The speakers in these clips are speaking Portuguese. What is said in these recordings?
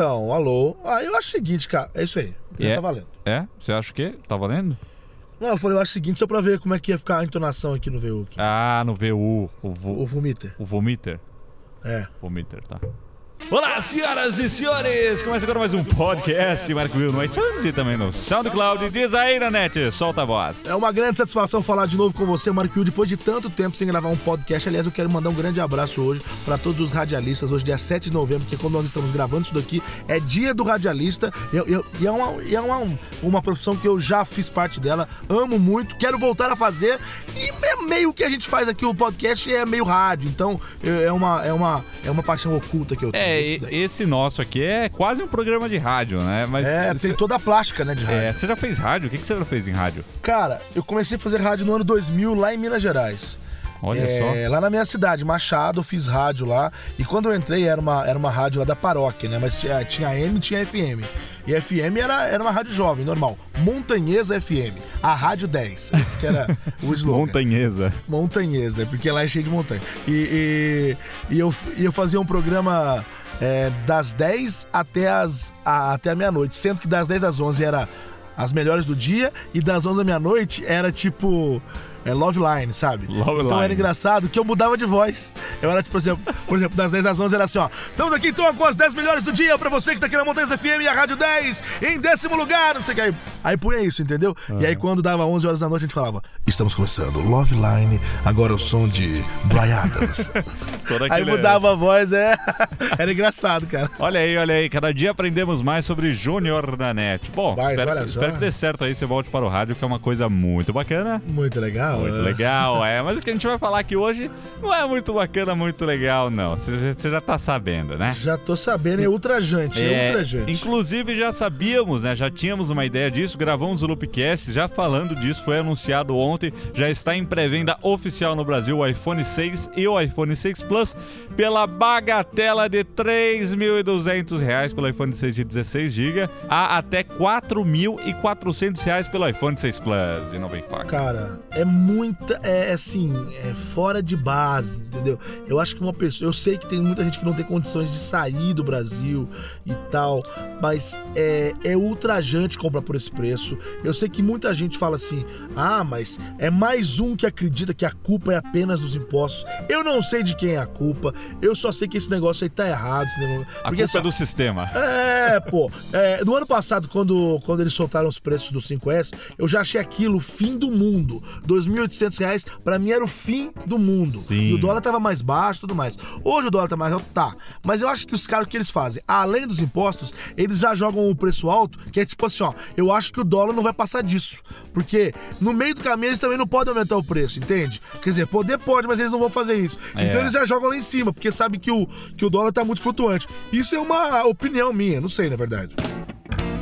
Então, alô. Ah, eu acho o seguinte, cara. É isso aí. É? tá valendo. É? Você acha o quê? Tá valendo? Não, eu falei, eu acho o seguinte, só pra ver como é que ia ficar a entonação aqui no VU. aqui. Ah, no VU. O, vo, O Vomiter. o Vomiter. É. Vomiter, tá. Olá, senhoras e senhores! Começa agora mais um podcast Marco Will no iTunes e também no SoundCloud. Diz aí, Nanete, solta a voz. É uma grande satisfação falar de novo com você, Marquinhos, depois de tanto tempo sem gravar um podcast. Aliás, eu quero mandar um grande abraço hoje para todos os radialistas. Hoje, dia 7 de novembro, porque quando nós estamos gravando isso daqui, é dia do radialista. E, é, uma, é uma, uma profissão que eu já fiz parte dela, amo muito, quero voltar a fazer. E é meio que a gente faz aqui o podcast é meio rádio, então é é uma, é uma, é uma paixão oculta que eu tenho. É, daí. esse nosso aqui é quase um programa de rádio, né? Mas É, cê- tem toda a plástica, né, de rádio. é, você já fez rádio? O que que você já fez em rádio? Cara, eu comecei a fazer rádio no ano 2000 lá em Minas Gerais. Olha É, lá na minha cidade, Machado, eu fiz rádio lá. E quando eu entrei, era uma, era uma rádio lá da paróquia, né? Mas tinha, tinha AM e tinha FM. E FM era, era uma rádio jovem, normal. Montanhesa FM. A Rádio 10. Esse que era o só. slogan. Montanhesa. Montanhesa, porque lá é cheio de montanha. E, e, e eu, e eu fazia um programa é, das 10 até, as, a, até a meia-noite. Sendo que das 10 às 11 era as melhores do dia e das 11 à meia-noite era tipo. É Love Line, sabe? Love então era Line. engraçado que eu mudava de voz. Eu era, tipo, por exemplo, por exemplo, das 10 às 11 era assim, ó. Estamos aqui então com as 10 melhores do dia pra você que tá aqui na Montanhas FM e a Rádio 10 em décimo lugar, não sei o que. Aí, aí punha isso, entendeu? E aí quando dava 11 horas da noite a gente falava, estamos começando Love Line, agora o som de Bly Adams. Aí mudava a voz, é. Era engraçado, cara. Olha aí, olha aí. Cada dia aprendemos mais sobre Júnior da NET. Bom, Vai, espero, espero que dê certo aí. Você volte para o rádio, que é uma coisa muito bacana. Muito legal. Muito é. legal, é. Mas o que a gente vai falar aqui hoje não é muito bacana, muito legal, não. Você você já tá sabendo, né? Já tô sabendo, é ultrajante, é, ultrajante. inclusive já sabíamos, né? Já tínhamos uma ideia disso, gravamos o Loopcast, já falando disso, foi anunciado ontem, já está em pré-venda oficial no Brasil o iPhone 6 e o iPhone 6 Plus pela bagatela de 3.200 reais pelo iPhone 6 de 16 GB a até 4.400 reais pelo iPhone 6 Plus. E não vem faca. Cara, é muita. É assim, é fora de base, entendeu? Eu acho que uma pessoa. Eu sei que tem muita gente que não tem condições de sair do Brasil e tal, mas é, é ultrajante comprar por esse. Eu sei que muita gente fala assim: ah, mas é mais um que acredita que a culpa é apenas dos impostos. Eu não sei de quem é a culpa, eu só sei que esse negócio aí tá errado. negócio- A Porque, culpa assim, é do sistema. é, pô. É, no ano passado, quando, quando eles soltaram os preços do 5S, eu já achei aquilo o fim do mundo. 2.800 reais, pra mim era o fim do mundo. Sim. E o dólar tava mais baixo e tudo mais. Hoje o dólar tá mais alto, tá. Mas eu acho que os caras, o que eles fazem? Além dos impostos, eles já jogam o preço alto, que é tipo assim, ó, eu acho que o dólar não vai passar disso. Porque no meio do caminho eles também não podem aumentar o preço, entende? Quer dizer, poder pode, mas eles não vão fazer isso. É. Então eles já jogam lá em cima, porque sabe que o, que o dólar tá muito flutuante. Isso é uma opinião minha, não sei, na verdade.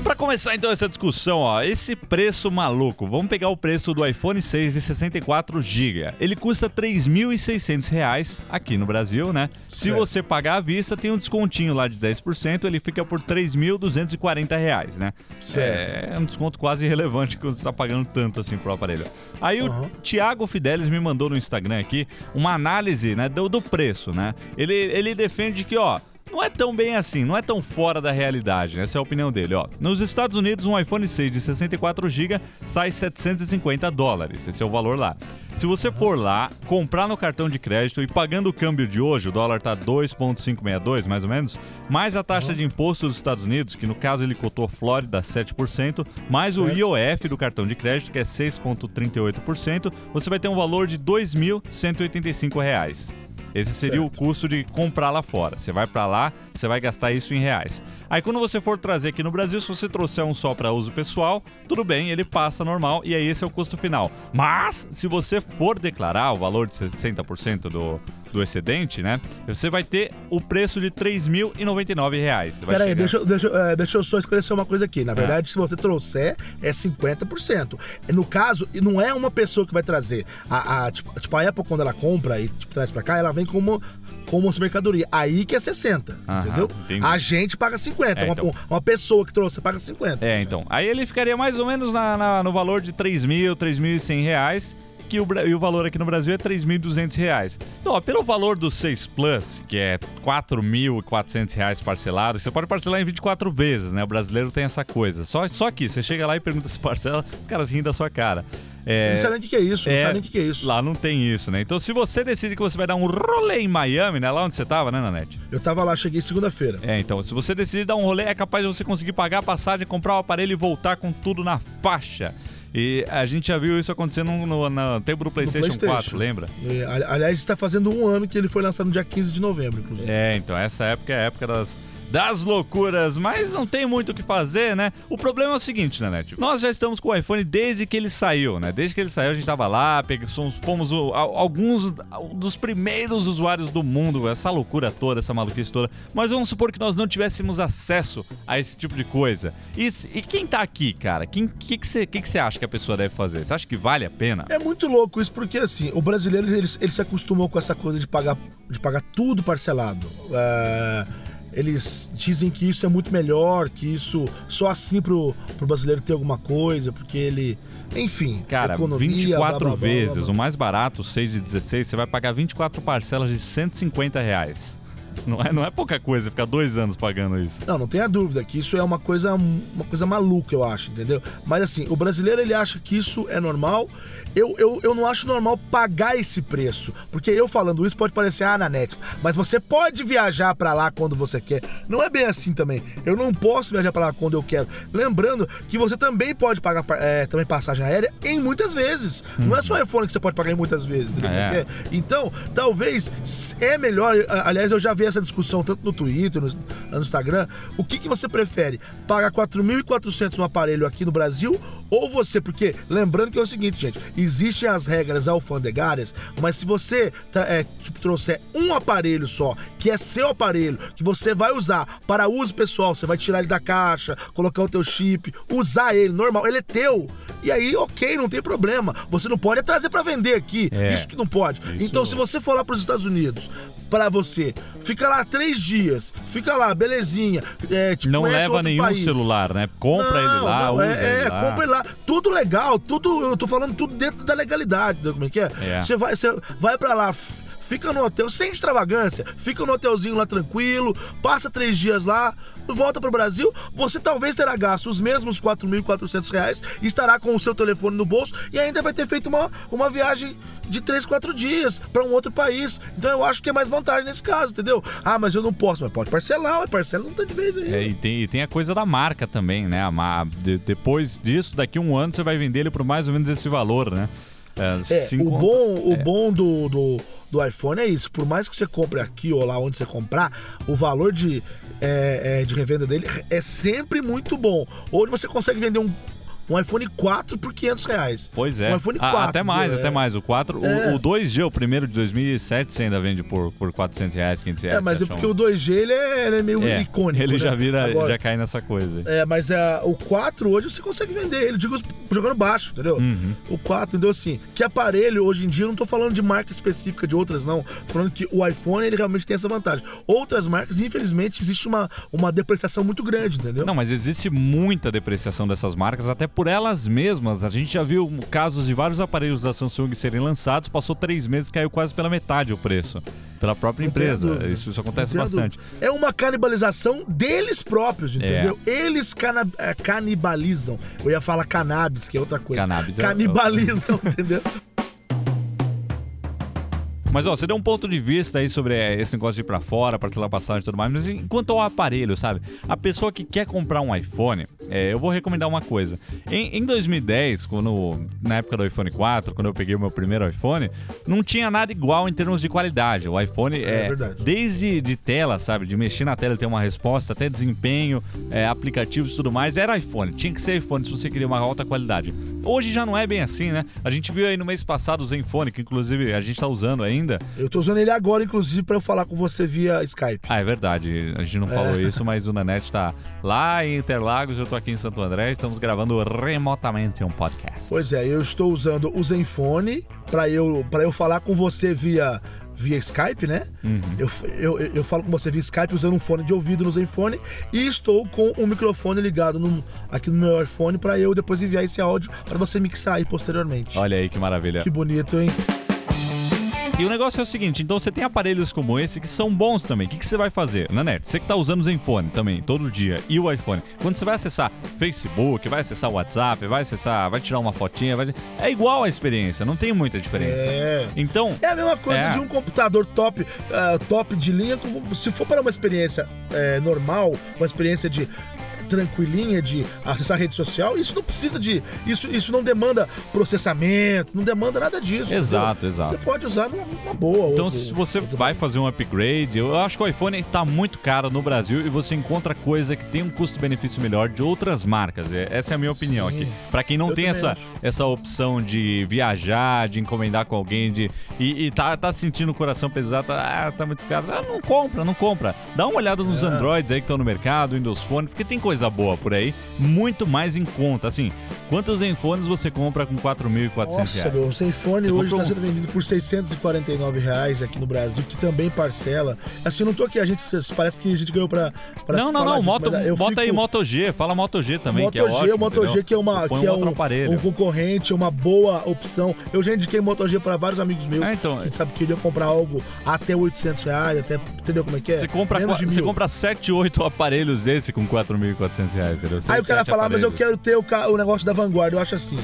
Pra começar então essa discussão, ó, esse preço maluco, vamos pegar o preço do iPhone 6 de 64 GB. Ele custa 3.600 reais aqui no Brasil, né? Se Certo. você pagar à vista, tem um descontinho lá de 10%, ele fica por 3.240 reais, né? Certo. É um desconto quase irrelevante quando você tá pagando tanto assim pro aparelho. Aí Uhum. o Thiago Fidelis me mandou no Instagram aqui uma análise, né, do, do preço, né? Ele, ele defende que, ó, não é tão bem assim, não é tão fora da realidade, né? essa é a opinião dele, ó. Nos Estados Unidos, um iPhone 6 de 64 GB sai 750 dólares, esse é o valor lá. Se você for lá, comprar no cartão de crédito e pagando o câmbio de hoje, o dólar tá 2.562 mais ou menos, mais a taxa de imposto dos Estados Unidos, que no caso ele cotou Flórida 7%, mais o. IOF do cartão de crédito, que é 6.38%, você vai ter um valor de 2.185 reais. Esse seria o custo de comprar lá fora. Você vai pra lá, você vai gastar isso em reais. Aí quando você for trazer aqui no Brasil, se você trouxer um só para uso pessoal, tudo bem, ele passa normal e aí esse é o custo final. Mas se você for declarar o valor de 60% do, do excedente, né? Você vai ter o preço de 3.099 reais. Você vai Peraí, deixa, eu- deixa, é, deixa eu só esclarecer uma coisa aqui. Na verdade, se você trouxer, é 50%. No caso, e não é uma pessoa que vai trazer. A, a- tipo, tipo, a Apple, quando ela compra e tipo, traz pra cá, ela vem como, como mercadoria. Aí que é 60, Aham, entendeu? entendi. A gente paga 50. É, uma, então. uma pessoa que trouxe paga 50. É, então. Aí ele ficaria mais ou menos na- na- no valor de 3 mil, 3.100 reais. Que o, e o valor aqui no Brasil é R$ 3.200. Então, ó, pelo valor do 6 Plus, que é R$ 4.400 parcelado, você pode parcelar em 24 vezes, né? O brasileiro tem essa coisa. Só, só que você chega lá e pergunta se parcela, os caras riem da sua cara. É, não sei nem o que é isso, não é, nem o que é isso. Lá não tem isso, né? Então, se você decide que você vai dar um rolê em Miami, né? Lá onde você tava, né, Nanete? Eu tava lá, cheguei segunda-feira. É, então, se você decidir dar um rolê, é capaz de você conseguir pagar a passagem, comprar o aparelho e voltar com tudo na faixa. E a gente já viu isso acontecendo no, no tempo do PlayStation, PlayStation 4, lembra? É, aliás, está fazendo um ano que ele foi lançado no dia 15 de novembro, inclusive. É, então, essa época é a época das das loucuras, mas não tem muito o que fazer, né? O problema é o seguinte, né, Net? Nós já estamos com o iPhone desde que ele saiu, né? Desde que ele saiu, a gente tava lá, fomos o, alguns dos primeiros usuários do mundo, essa loucura toda, essa maluquice toda. Mas vamos supor que nós não tivéssemos acesso a esse tipo de coisa. E, e quem tá aqui, cara? O que que você que que acha que a pessoa deve fazer? Você acha que vale a pena? É muito louco isso, porque assim, o brasileiro ele, ele se acostumou com essa coisa de pagar, de pagar tudo parcelado. É eles dizem que isso é muito melhor, que isso só assim pro, pro brasileiro ter alguma coisa, porque ele. Enfim, Cara, economia, 24 blá, blá, blá, vezes, o mais barato, 6 de 16, você vai pagar 24 parcelas de 150 reais. Não é, não é pouca coisa ficar dois anos pagando isso. Não, não tenha dúvida que isso é uma coisa, uma coisa maluca, eu acho, entendeu? Mas assim, o brasileiro ele acha que isso é normal eu, eu, eu não acho normal pagar esse preço. Porque eu falando isso pode parecer, ah, na net, mas você pode viajar para lá quando você quer. Não é bem assim também. Eu não posso viajar para lá quando eu quero. Lembrando que você também pode pagar é, também passagem aérea em muitas vezes. Hum. Não é só iPhone que você pode pagar em muitas vezes. É. Então, talvez é melhor. Aliás, eu já vi essa discussão tanto no Twitter, no, no Instagram. O que, que você prefere? Pagar 4.400 no aparelho aqui no Brasil ou você? Porque lembrando que é o seguinte, gente existem as regras alfandegárias, mas se você é, tipo, trouxer um aparelho só, que é seu aparelho, que você vai usar para uso pessoal, você vai tirar ele da caixa, colocar o teu chip, usar ele normal, ele é teu. E aí, ok, não tem problema. Você não pode trazer para vender aqui. É, isso que não pode. Então, se você for lá para os Estados Unidos, para você, fica lá três dias, fica lá, belezinha. É, tipo, não leva nenhum país. celular, né? Compra não, ele lá, não, usa é, ele lá. compra ele lá. Tudo legal, tudo, eu tô falando tudo dentro da legalidade, como é que é? é. Você vai, você vai para lá fica no hotel sem extravagância, fica no hotelzinho lá tranquilo, passa três dias lá, volta para o Brasil, você talvez terá gasto os mesmos 4.400 reais, estará com o seu telefone no bolso e ainda vai ter feito uma, uma viagem de três, quatro dias para um outro país. Então eu acho que é mais vantagem nesse caso, entendeu? Ah, mas eu não posso, mas pode parcelar, parcela não tá de vez aí. É, e, tem, e tem a coisa da marca também, né? A, de, depois disso, daqui a um ano você vai vender ele por mais ou menos esse valor, né? É, é o bom, o é. bom do, do, do, iPhone é isso. Por mais que você compre aqui ou lá onde você comprar, o valor de, é, de revenda dele é sempre muito bom. Hoje você consegue vender um um iPhone 4 por 500 reais. Pois é. Um iPhone 4. Ah, até mais, é. até mais. O 4, é. o, o 2G, o primeiro de 2007, você ainda vende por, por 400 reais, 500 reais. É, mas é porque um... o 2G ele é, ele é meio é, icônico. Ele né? já vira, Agora, já cai nessa coisa. É, mas é, o 4 hoje você consegue vender ele, digo jogando baixo, entendeu? Uhum. O 4, entendeu? Assim, que aparelho hoje em dia, eu não tô falando de marca específica de outras, não. Tô falando que o iPhone ele realmente tem essa vantagem. Outras marcas, infelizmente, existe uma, uma depreciação muito grande, entendeu? Não, mas existe muita depreciação dessas marcas, até por elas mesmas. A gente já viu casos de vários aparelhos da Samsung serem lançados, passou três meses caiu quase pela metade o preço. Pela própria empresa. Isso, isso acontece bastante. É uma canibalização deles próprios, entendeu? É. Eles cana é, canibalizam. Eu ia falar cannabis, que é outra coisa. Cannabis é Canibalizam, é... entendeu? Mas ó, você deu um ponto de vista aí sobre é, esse negócio de ir pra fora, parcelar passagem e tudo mais, mas enquanto ao aparelho, sabe? A pessoa que quer comprar um iPhone, é, eu vou recomendar uma coisa. Em, em 2010, quando, na época do iPhone 4, quando eu peguei o meu primeiro iPhone, não tinha nada igual em termos de qualidade. O iPhone é, é desde de tela, sabe? De mexer na tela e ter uma resposta, até desempenho, é, aplicativos e tudo mais, era iPhone. Tinha que ser iPhone se você queria uma alta qualidade. Hoje já não é bem assim, né? A gente viu aí no mês passado o Zenfone, que inclusive a gente tá usando ainda. Eu tô usando ele agora, inclusive, para eu falar com você via Skype. Ah, é verdade. A gente não falou é. isso, mas o Nanete tá lá em Interlagos, eu tô aqui em Santo André, estamos gravando remotamente um podcast. Pois é, eu estou usando o Zenfone para eu, pra eu falar com você via via Skype, né? Uhum. Eu, eu, eu falo com você via Skype usando um fone de ouvido no Zenfone e estou com o microfone ligado no, aqui no meu iPhone para eu depois enviar esse áudio para você mixar aí posteriormente. Olha aí que maravilha. Que bonito, hein? E o negócio é o seguinte, então você tem aparelhos como esse que são bons também. O que, que você vai fazer? Nanete, você que tá usando o Zenfone também, todo dia, e o iPhone. Quando você vai acessar Facebook, vai acessar o WhatsApp, vai acessar, vai tirar uma fotinha, vai... é igual a experiência, não tem muita diferença. É. Então... É a mesma coisa É. de um computador top, ah, top de linha, como- se for para uma experiência eh, normal, uma experiência de tranquilinha de acessar a rede social, isso não precisa de. Isso, isso não demanda processamento, não demanda nada disso. Exato, entendeu? exato. Você pode usar numa, numa boa. Então, outro- se você vai fazer um upgrade, eu acho que o iPhone tá muito caro no Brasil e você encontra coisa que tem um custo-benefício melhor de outras marcas. É- Essa é a minha opinião Sim. aqui. Pra quem não Eu tem essa, acho. essa opção de viajar, de encomendar com alguém, de e, e tá, tá sentindo o coração pesado, tá, ah, tá muito caro. Ah, não compra, não compra. Dá uma olhada nos É. Androids aí que estão no mercado, Windows Phone, porque tem coisa boa por aí, muito mais em conta. Assim, quantos Zenfones você compra com 4.400 Nossa, reais? meu, o Zenfone Você hoje está um- sendo vendido por 649 reais aqui no Brasil, que também parcela. Assim, não tô aqui, a gente parece que a gente ganhou pra. pra Não, não, não, disso, moto, eu bota aí fico- Moto G, fala Moto G também, Moto que é G, ótimo. o Moto G que é, uma, que é outro um, aparelho. um concorrente, uma boa opção. Eu já indiquei Moto G para vários amigos meus É, então, que sabe, queriam comprar algo até 800 reais, até, entendeu como é que é? Você compra, Menos de você mil. compra 7, 8 aparelhos desse com 4.400 reais, entendeu? Aí o cara fala, mas eu aparelhos. quero ter o, ca- o negócio da vanguarda. Eu acho assim,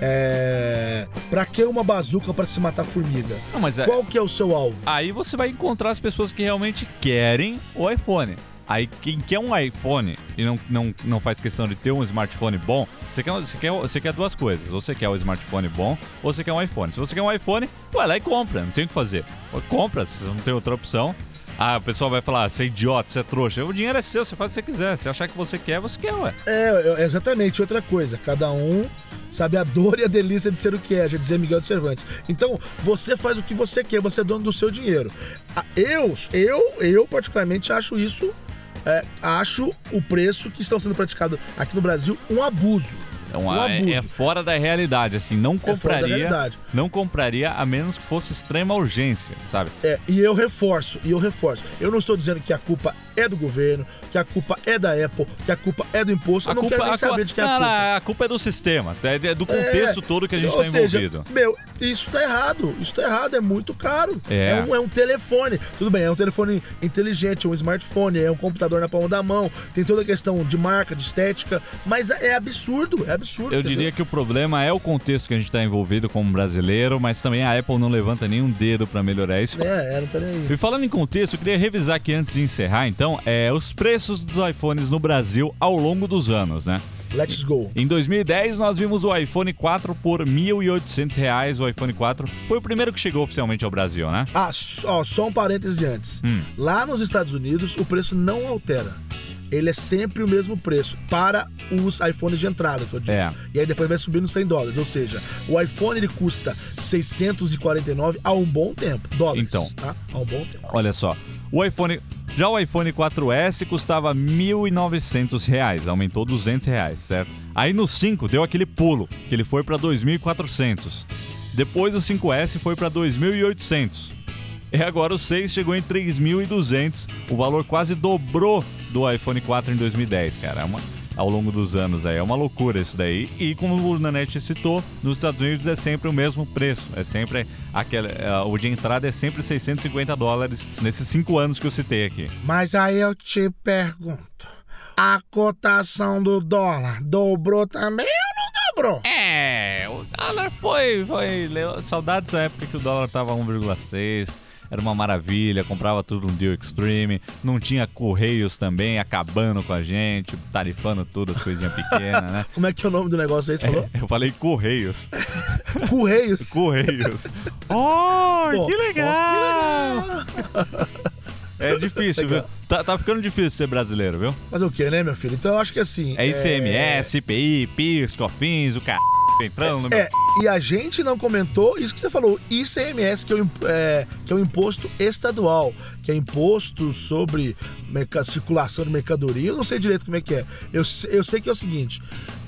é... Pra que uma bazuca pra se matar formiga? Não, mas é- Qual que é o seu alvo? aí você vai encontrar as pessoas que realmente querem o iPhone. Aí quem quer um iPhone e não, não, não faz questão de ter um smartphone bom, você quer, você, quer, você quer duas coisas. Você quer o smartphone bom ou você quer um iPhone. Se você quer um iPhone, vai lá e compra, não tem o que fazer. Compra, se você não tem outra opção. Ah, o pessoal vai falar, você é idiota, você é trouxa. O dinheiro é seu, você faz o que você quiser. Se achar que você quer, você quer, ué. É, é, exatamente, outra coisa. Cada um sabe a dor e a delícia de ser o que é, já dizia Miguel de Cervantes. Então, você faz o que você quer, você é dono do seu dinheiro. Ah, Eu, eu, eu particularmente acho isso, é, acho o preço que estão sendo praticado aqui no Brasil um abuso. É, Um é- é fora da realidade, assim, não da compraria. realidade. não compraria a menos que fosse extrema urgência, sabe? É, e eu reforço, e eu reforço. Eu não estou dizendo que a culpa é do governo, que a culpa é da Apple, que a culpa é do imposto. Eu não quero nem a saber culpa- de é a culpa. não, a culpa é do sistema, é é do contexto É, todo que a gente está envolvido. Meu, isso tá errado. Isso tá errado, é muito caro. É. um, é um telefone. Tudo bem, é um telefone inteligente, um smartphone, é um computador na palma da mão. Tem toda a questão de marca, de estética. Mas é absurdo, é absurdo. Eu entendeu? diria que o problema é o contexto que a gente está envolvido como brasileiro, mas também a Apple não levanta nenhum dedo para melhorar isso. É, é, não tá nem aí. E falando em contexto, eu queria revisar aqui antes de encerrar, então, é, os preços dos iPhones no Brasil ao longo dos anos, né? Let's go. Em 2010, nós vimos o iPhone 4 por 1.800 reais. O iPhone 4 foi o primeiro que chegou oficialmente ao Brasil, né? Ah, só, só um parêntese antes. Hum. Lá nos Estados Unidos, o preço não altera. Ele é sempre o mesmo preço para os iPhones de entrada, que eu digo. É. E aí depois vai subindo 100 dólares. Ou seja, o iPhone ele custa 649 há um bom tempo. Dólares. Então. Tá? Há um bom tempo. Olha só, o iPhone. Já o iPhone 4S custava 1.900 reais, aumentou 200 reais, certo? Aí no 5 deu aquele pulo, que ele foi para 2.400. Depois o 5S foi para 2.800. E agora o 6 chegou em 3.200. O valor quase dobrou do iPhone 4 em 2010, cara. É uma, ao longo dos anos aí. É uma loucura isso daí. E como o Nanete citou, nos Estados Unidos é sempre o mesmo preço. É sempre aquele, é, o de entrada é sempre 650 dólares nesses cinco anos que eu citei aqui. Mas aí eu te pergunto: a cotação do dólar dobrou também ou não dobrou? É, o dólar foi, foi. Saudades da época que o dólar tava 1,6. Era uma maravilha, comprava tudo no Deal Extreme. Não tinha Correios também acabando com a gente, tarifando tudo, as coisinhas pequenas, né? Como é que é o nome do negócio aí? Você falou? Eu falei Correios. Correios. Correios. Oh, Pô, que legal! que legal. É difícil, viu? Tá, tá ficando difícil ser brasileiro, viu? Mas o que, né, meu filho? Então eu acho que assim. É ICMS, IPI, PIS, COFINS, o c... entrando no meu... É, E a gente não comentou isso que você falou, ICMS, que é o, é, que é o imposto estadual, que é imposto sobre circulação de mercadoria. Eu não sei direito como é que é. Eu, eu sei que é o seguinte: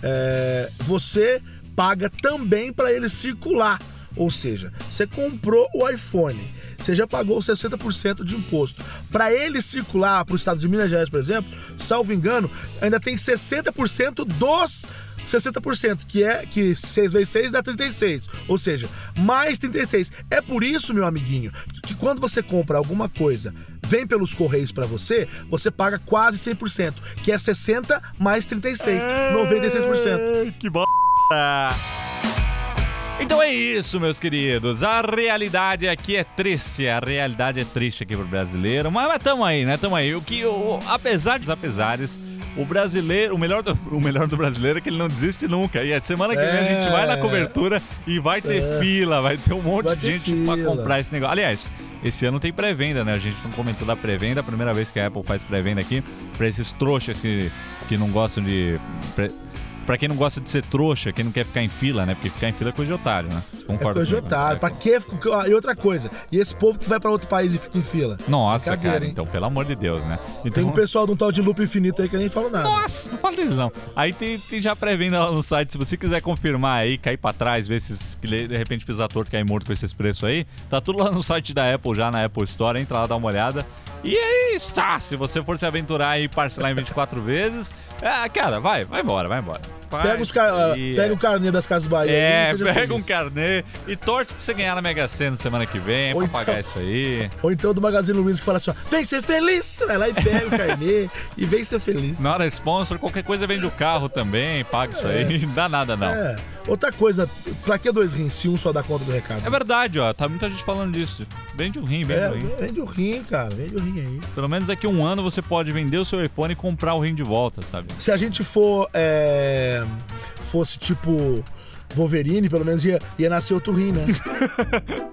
é, você paga também para ele circular. Ou seja, você comprou o iPhone, você já pagou 60% de imposto. Para ele circular para o estado de Minas Gerais, por exemplo, salvo engano, ainda tem 60% dos 60%, que é que 6 vezes 6 dá 36. Ou seja, mais 36. É por isso, meu amiguinho, que quando você compra alguma coisa, vem pelos correios para você, você paga quase 100%, que é 60 mais 36, 96%. Que bosta! Então é isso, meus queridos. A realidade aqui é triste. A realidade é triste aqui pro brasileiro. Mas, mas tamo aí, né? Tamo aí. O que, o, apesar dos apesares, o brasileiro, o melhor, do, o melhor do brasileiro é que ele não desiste nunca. E a semana que vem a gente vai na É. cobertura e vai ter fila, vai ter um monte de gente pra fila. comprar esse negócio. Aliás, esse ano tem pré-venda, né? A gente não comentou da pré-venda. A primeira vez que a Apple faz pré-venda aqui, pra esses trouxas que, que não gostam de. Pre... Pra quem não gosta de ser trouxa, quem não quer ficar em fila, né? Porque ficar em fila é coisa de otário, né? Você É coisa de otário. Pra quê? E outra coisa, e esse povo que vai pra outro país e fica em fila? Nossa, cara, hein? então, pelo amor de Deus, né? Tem Então, um pessoal de um tal de loop infinito aí que eu nem falo nada. Nossa, não fala deles não. Aí tem, tem já pré-venda lá no site. Se você quiser confirmar aí, cair pra trás, ver se de repente pisar torto, cair morto com esses preços aí, tá tudo lá no site da Apple, já na Apple Store. Entra lá, dá uma olhada. E aí está! Se você for se aventurar e parcelar em 24 vezes, é, cara, vai, vai embora, vai embora. Pega, os ca... Parceria. pega o carnê das Casas Bahia. É, e pega um carnê e torce pra você ganhar na Mega Sena semana que vem, Ou pra então- pagar isso aí. Ou então do Magazine Luiza que fala assim: ó, vem ser feliz! Vai lá e pega o carnê e vem ser feliz. Na hora sponsor, qualquer coisa vende o carro também, paga isso aí, não dá nada não. É. Outra coisa, pra que dois rins se um só dá conta do recado? É verdade, ó. Tá muita gente falando disso. Vende um rim, vende É, um rim. vende o rim, cara. Vende o rim aí. Pelo menos daqui a um ano você pode vender o seu iPhone e comprar o rim de volta, sabe? Se a gente for. é, fosse tipo. Wolverine, pelo menos ia, ia nascer outro rim, né?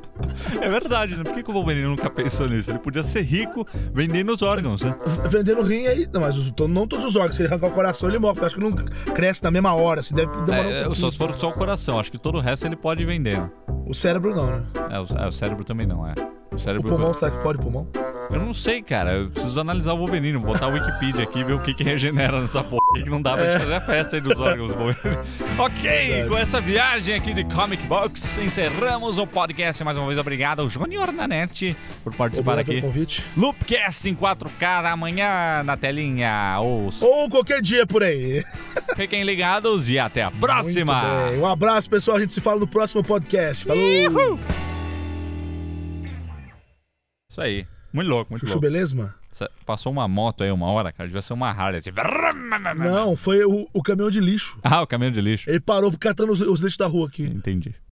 É verdade, né? Por que, que o Wolverine nunca pensou nisso? Ele podia ser rico vendendo os órgãos, né? Vendendo rim aí. Não, mas os- não todos os órgãos. Se ele arrancar o coração, ele morre. Eu acho que não cresce na mesma hora. Assim, deve demorar um É, pouquinho. só se for só o coração. Acho que todo o resto ele pode vender. né? O cérebro não, né? É, o, é, o cérebro também não, é. O O cérebro. pulmão, será que pode pulmão? Eu não sei, cara. Eu preciso analisar o Wolverine, vou botar o Wikipedia aqui e ver o que, que regenera nessa porra. O que, que não dá pra É. gente fazer a festa aí dos órgãos do Wolverine. ok, com essa viagem aqui de Comic Box, encerramos o podcast. Mais uma vez, obrigado ao Júnior Nanete por participar Obrigado pelo aqui. convite. Loopcast em 4K amanhã na telinha. Os... Ou qualquer dia por aí. Fiquem ligados e até a próxima. Muito bem. Um abraço, pessoal. A gente se fala no próximo podcast. Falou! Uhul. Isso aí. Muito louco, muito Chuchu, louco. beleza, Passou uma moto aí uma hora, cara. Devia ser uma Harley. Assim. Não, foi o, o caminhão de lixo. Ah, o caminhão de lixo. Ele parou catando os, os lixos da rua aqui. Entendi.